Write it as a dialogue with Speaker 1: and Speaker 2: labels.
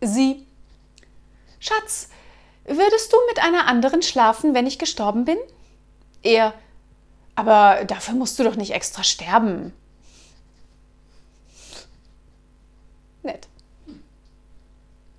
Speaker 1: Sie. Schatz, würdest du mit einer anderen schlafen, wenn ich gestorben bin? Er. Aber dafür musst du doch nicht extra sterben. Nett.